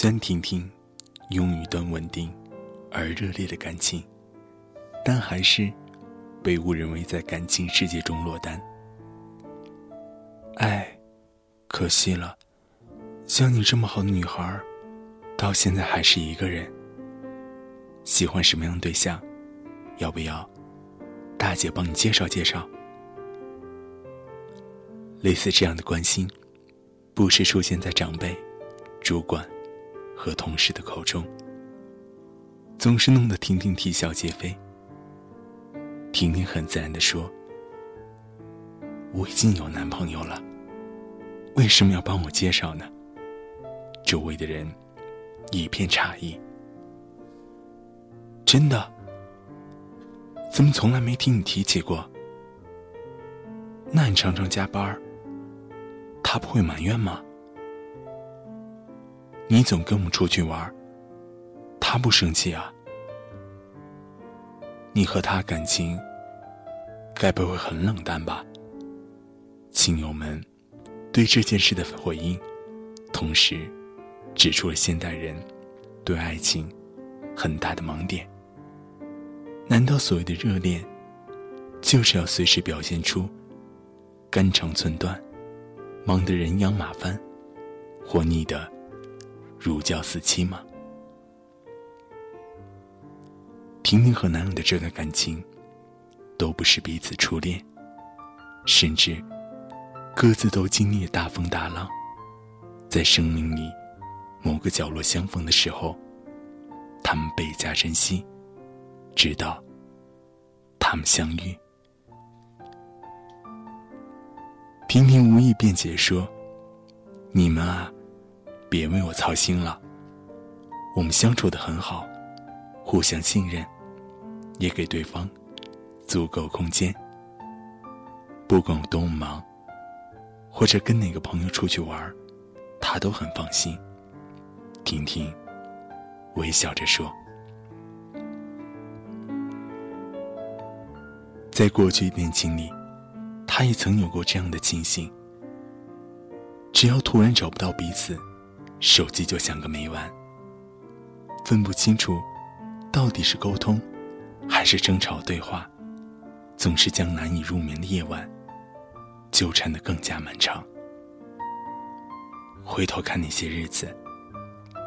虽然婷婷拥有一段稳定而热烈的感情，但还是被误认为在感情世界中落单。哎，可惜了，像你这么好的女孩，到现在还是一个人。喜欢什么样的对象？要不要大姐帮你介绍介绍？类似这样的关心，不时出现在长辈、主管。和同事的口中，总是弄得婷婷啼笑皆非。婷婷很自然的说：“我已经有男朋友了，为什么要帮我介绍呢？”周围的人一片诧异。真的？怎么从来没听你提起过？那你常常加班他不会埋怨吗？你总跟我们出去玩，他不生气啊？你和他感情该不会很冷淡吧？亲友们对这件事的回应，同时指出了现代人对爱情很大的盲点。难道所谓的热恋，就是要随时表现出肝肠寸断、忙得人仰马翻，或腻的？如胶似漆吗？婷婷和男友的这段感情，都不是彼此初恋，甚至各自都经历了大风大浪，在生命里某个角落相逢的时候，他们倍加珍惜，直到他们相遇。婷婷无意辩解说：“你们啊。”别为我操心了，我们相处的很好，互相信任，也给对方足够空间。不管我多么忙，或者跟哪个朋友出去玩，他都很放心。婷婷微笑着说：“在过去恋情里，他也曾有过这样的庆幸。只要突然找不到彼此。”手机就像个没完，分不清楚到底是沟通还是争吵对话，总是将难以入眠的夜晚纠缠的更加漫长。回头看那些日子，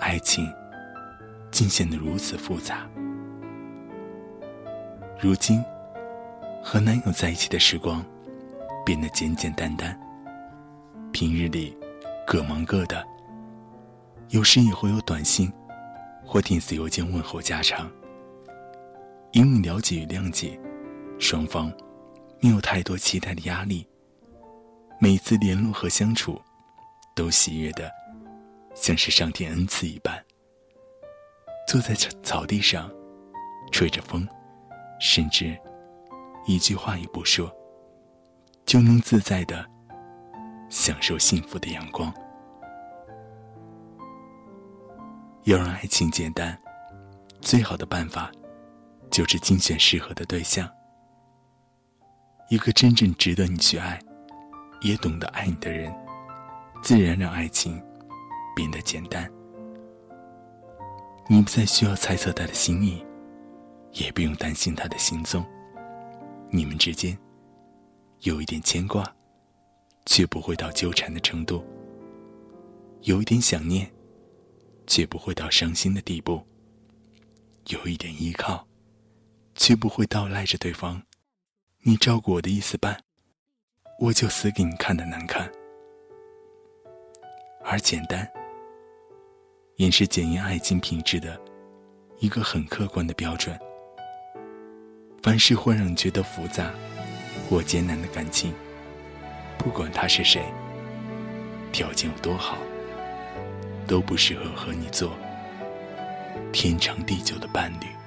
爱情竟显得如此复杂。如今和男友在一起的时光变得简简单单，平日里各忙各的。有时也会有短信或电子邮件问候家常，因为了解与谅解，双方没有太多期待的压力。每次联络和相处，都喜悦的像是上天恩赐一般。坐在草草地上，吹着风，甚至一句话也不说，就能自在的享受幸福的阳光。要让爱情简单，最好的办法，就是精选适合的对象。一个真正值得你去爱，也懂得爱你的人，自然让爱情变得简单。你不再需要猜测他的心意，也不用担心他的行踪。你们之间有一点牵挂，却不会到纠缠的程度；有一点想念。却不会到伤心的地步。有一点依靠，却不会到赖着对方。你照顾我的意思办，我就死给你看的难看。而简单，也是检验爱情品质的一个很客观的标准。凡是会让你觉得复杂或艰难的感情，不管他是谁，条件有多好。都不适合和你做天长地久的伴侣。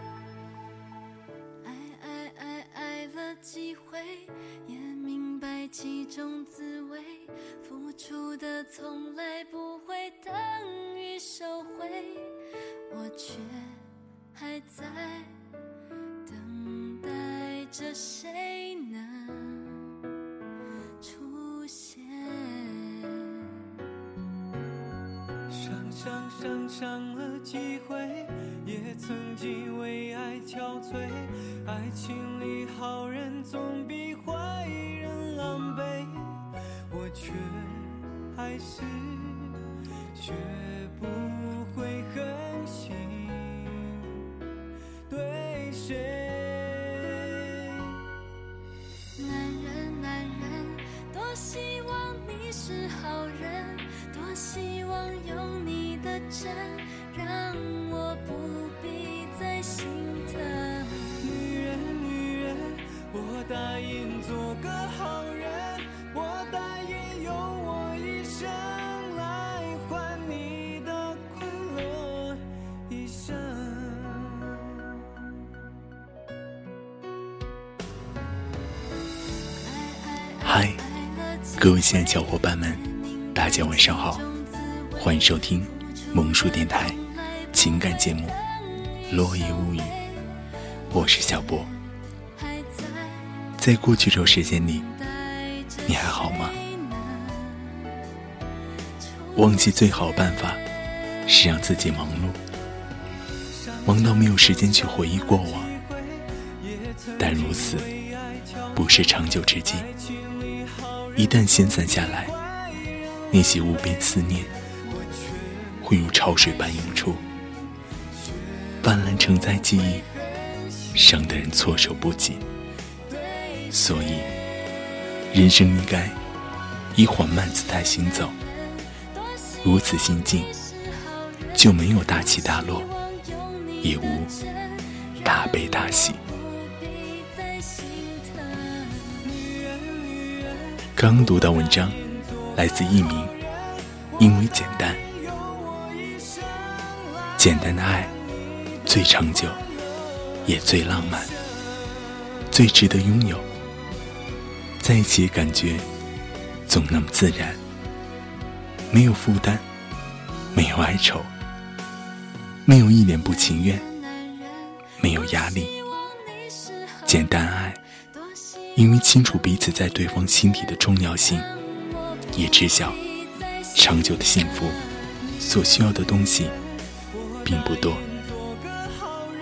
开始学不会狠心对谁。各位亲爱的小伙伴们，大家晚上好，欢迎收听萌叔电台情感节目《落叶物语》，我是小波。在过去这时间里，你还好吗？忘记最好办法是让自己忙碌，忙到没有时间去回忆过往，但如此不是长久之计。一旦闲散下来，那些无边思念会如潮水般涌出，泛滥承载记忆，伤得人措手不及。所以，人生应该以缓慢姿态行走。如此心境，就没有大起大落，也无大悲大喜。刚读到文章，来自佚名，因为简单，简单的爱最长久，也最浪漫，最值得拥有。在一起感觉总那么自然，没有负担，没有哀愁，没有一点不情愿，没有压力，简单爱。因为清楚彼此在对方心底的重要性，也知晓长久的幸福所需要的东西并不多，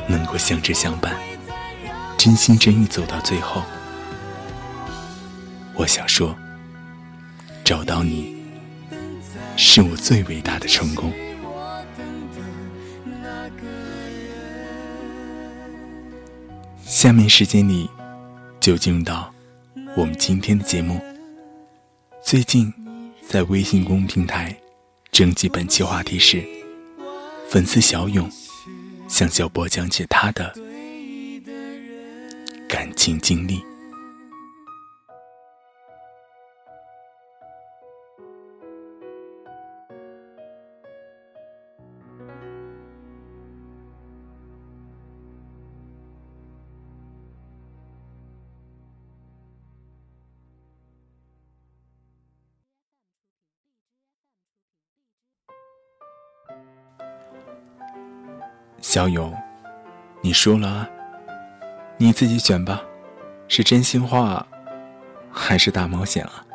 能够相知相伴，真心真意走到最后。我想说，找到你是我最伟大的成功。下面时间里。就进入到我们今天的节目。最近在微信公众平台征集本期话题时：粉丝小勇向小波讲解他的感情经历。小勇，你输了！你自己选吧，是真心话，还是大冒险啊？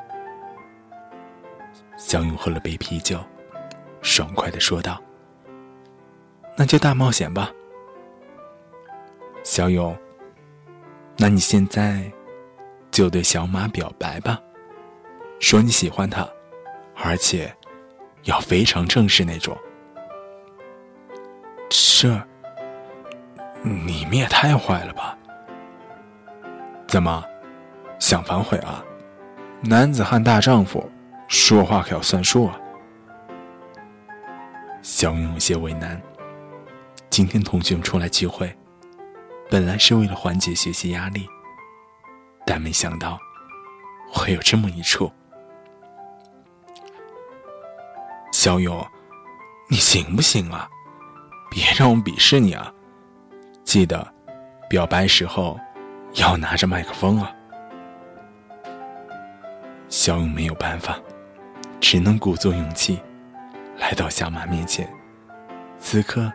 小勇喝了杯啤酒，爽快的说道：“那就大冒险吧。”小勇，那你现在就对小马表白吧，说你喜欢他，而且要非常正式那种。这，你们也太坏了吧！怎么，想反悔啊？男子汉大丈夫，说话可要算数啊！小勇有些为难。今天同学们出来聚会，本来是为了缓解学习压力，但没想到会有这么一出。小勇，你行不行啊？别让我鄙视你啊！记得，表白时候要拿着麦克风啊！小勇没有办法，只能鼓足勇气，来到小马面前。此刻，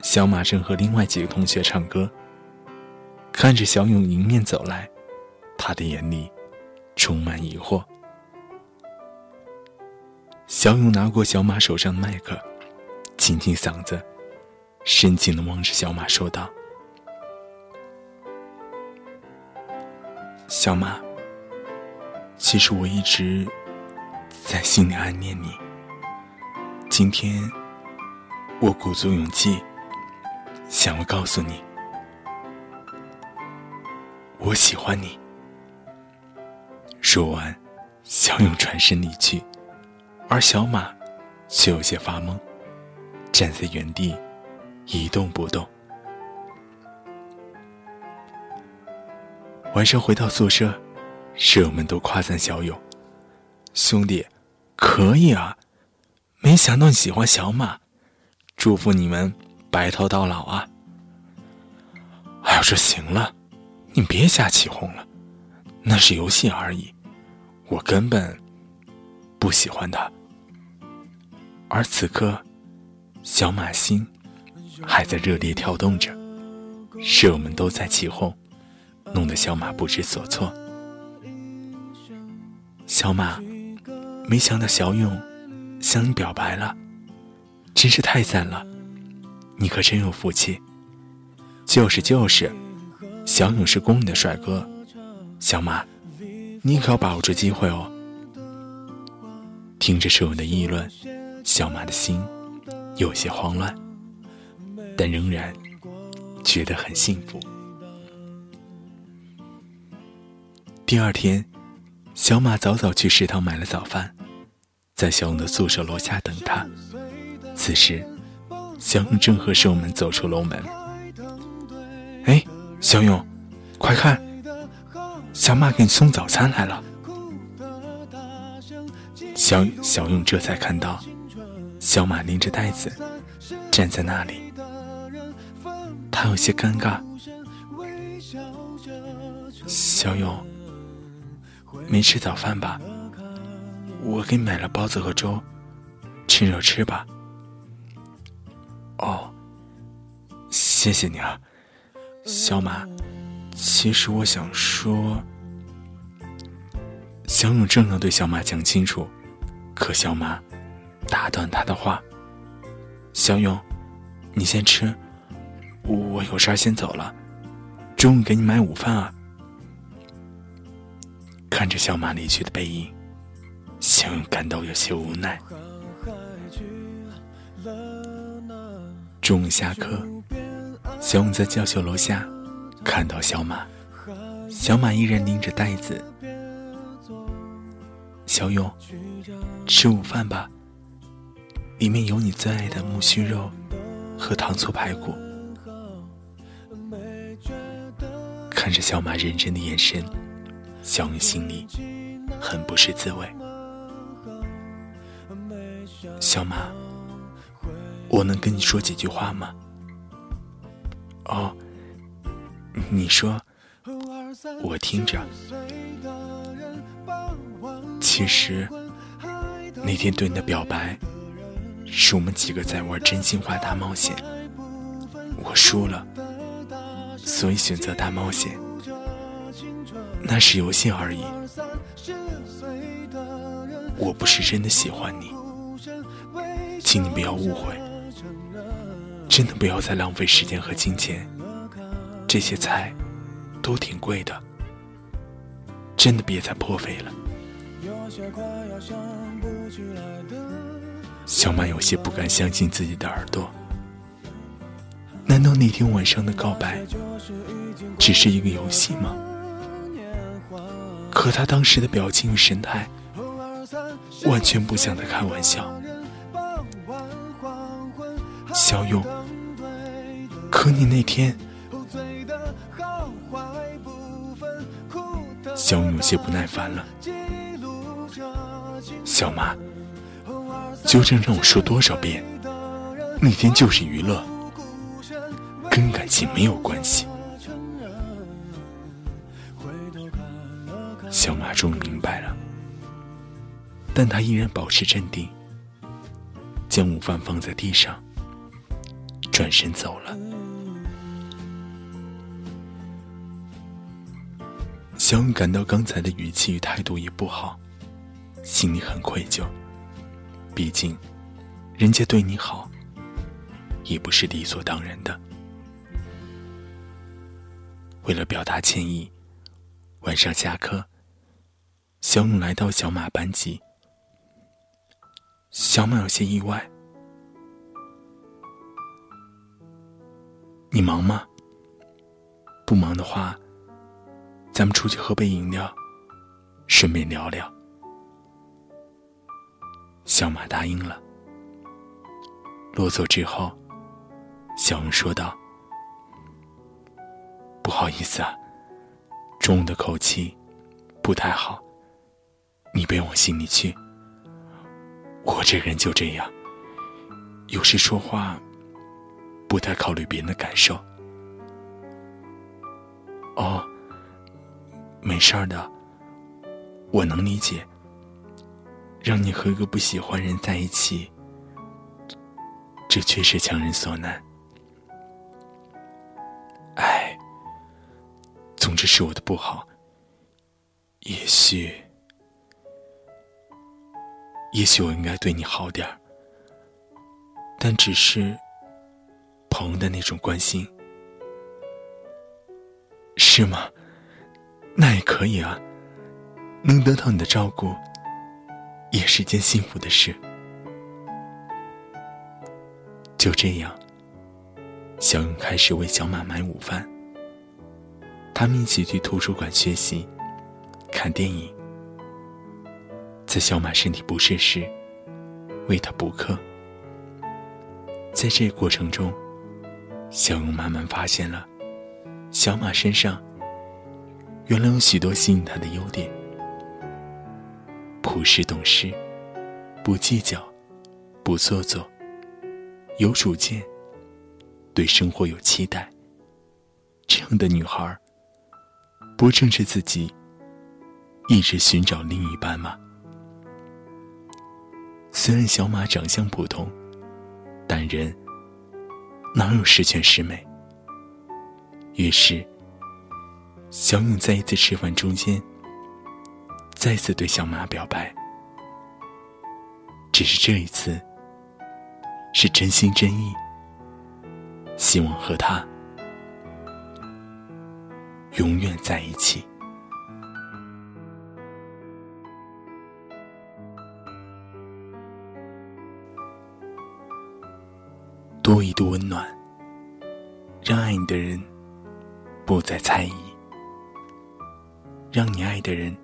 小马正和另外几个同学唱歌，看着小勇迎面走来，他的眼里充满疑惑。小勇拿过小马手上的麦克，清清嗓子，深情的望着小马说道：“小马，其实我一直在心里暗恋你。今天，我鼓足勇气，想要告诉你，我喜欢你。”说完，小勇转身离去，而小马却有些发懵。站在原地，一动不动。晚上回到宿舍，舍友们都夸赞小勇：“兄弟，可以啊！没想到你喜欢小马，祝福你们白头到老啊！”哎呀，这行了，你别瞎起哄了，那是游戏而已，我根本不喜欢他。而此刻。小马心还在热烈跳动着，舍友们都在起哄，弄得小马不知所措。小马，没想到小勇向你表白了，真是太赞了！你可真有福气。就是就是，小勇是公认的帅哥。小马，你可要把握住机会哦。听着舍友的议论，小马的心。有些慌乱，但仍然觉得很幸福。第二天，小马早早去食堂买了早饭，在小勇的宿舍楼下等他。此时，小勇正和舍友们走出楼门。哎，小勇，快看，小马给你送早餐来了。小小勇这才看到。小马拎着袋子站在那里，他有些尴尬。小勇，没吃早饭吧？我给你买了包子和粥，趁热吃吧。哦，谢谢你啊，小马。其实我想说，小勇正要对小马讲清楚，可小马。打断他的话，小勇，你先吃，我有事先走了。中午给你买午饭啊。看着小马离去的背影，小勇感到有些无奈。中午下课，小勇在教学楼下看到小马，小马依然拎着袋子。小勇，吃午饭吧。里面有你最爱的木须肉和糖醋排骨。看着小马认真的眼神，小勇心里很不是滋味。小马，我能跟你说几句话吗？哦，你说，我听着。其实那天对你的表白。是我们几个在玩真心话大冒险，我输了，所以选择大冒险。那是游戏而已，我不是真的喜欢你，请你不要误会，真的不要再浪费时间和金钱，这些菜都挺贵的，真的别再破费了。小满有些不敢相信自己的耳朵，难道那天晚上的告白只是一个游戏吗？可他当时的表情与神态，完全不像在开玩笑。小勇，可你那天……小勇有些不耐烦了，小马。究竟让我说多少遍？那天就是娱乐，跟感情没有关系。小马终于明白了，但他依然保持镇定，将午饭放在地上，转身走了。小勇感到刚才的语气与态度也不好，心里很愧疚。毕竟，人家对你好，也不是理所当然的。为了表达歉意，晚上下课，小勇来到小马班级。小马有些意外：“你忙吗？不忙的话，咱们出去喝杯饮料，顺便聊聊。”小马答应了。落座之后，小勇说道：“不好意思啊，中午的口气不太好，你别往心里去。我这人就这样，有时说话不太考虑别人的感受。”哦，没事儿的，我能理解。让你和一个不喜欢人在一起。这确实强人所难，只是我的不好。也许，也许我应该对你好点儿，但只是朋友的那种关心，是吗？那也可以啊，能得到你的照顾，也是件幸福的事。就这样，小勇开始为小马买午饭。他们一起去图书馆学习、看电影。在小马身体不适时，为他补课。在这过程中，小勇慢慢发现了小马身上原来有许多吸引他的优点：朴实懂事，不计较，不做作。有主见，对生活有期待。这样的女孩，不正是自己一直寻找另一半吗？虽然小马长相普通，但人哪有十全十美？于是，小勇在一次吃饭中间，再次对小马表白。只是这一次。是真心真意，希望和他永远在一起。多一度温暖，让爱你的人不再猜疑，让你爱的人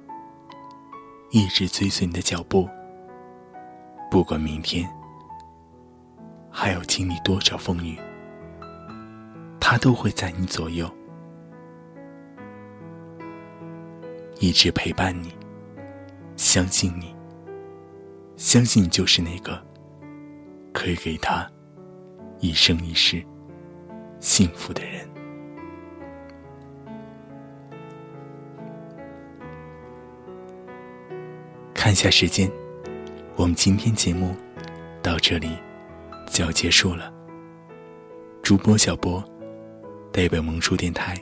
一直追随你的脚步，不管明天。还要经历多少风雨，他都会在你左右，一直陪伴你，相信你，相信你就是那个可以给他一生一世幸福的人。看一下时间，我们今天节目到这里。就要结束了。主播小波，代表萌叔电台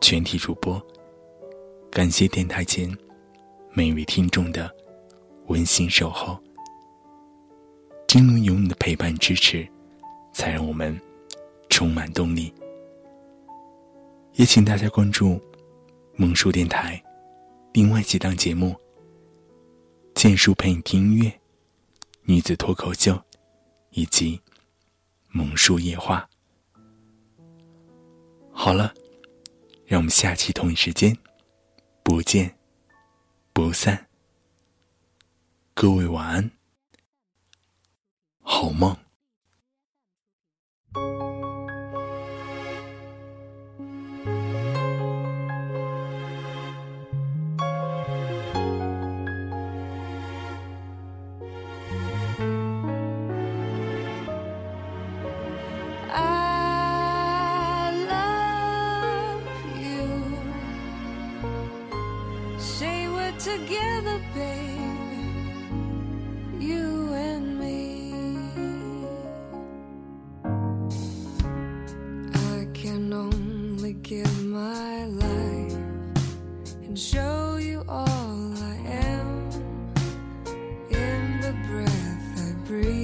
全体主播，感谢电台前每一位听众的温馨守候。正因有你的陪伴支持，才让我们充满动力。也请大家关注萌叔电台另外几档节目：剑叔陪你听音乐、女子脱口秀。以及萌树夜话。好了，让我们下期同一时间不见不散。各位晚安，好梦。free.